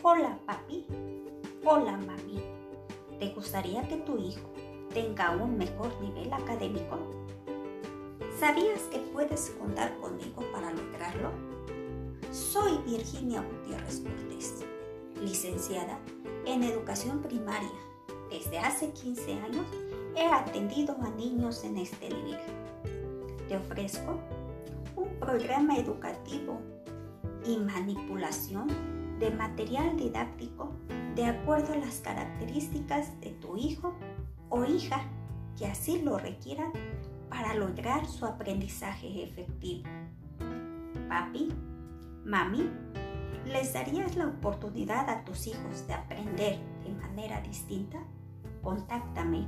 Hola papi, hola mami. ¿Te gustaría que tu hijo tenga un mejor nivel académico? ¿Sabías que puedes contar conmigo para lograrlo? Soy Virginia Gutiérrez Cortés, licenciada en educación primaria. Desde hace 15 años he atendido a niños en este nivel. Te ofrezco un programa educativo y manipulación de material didáctico de acuerdo a las características de tu hijo o hija que así lo requieran para lograr su aprendizaje efectivo. Papi, mami, ¿les darías la oportunidad a tus hijos de aprender de manera distinta? Contáctame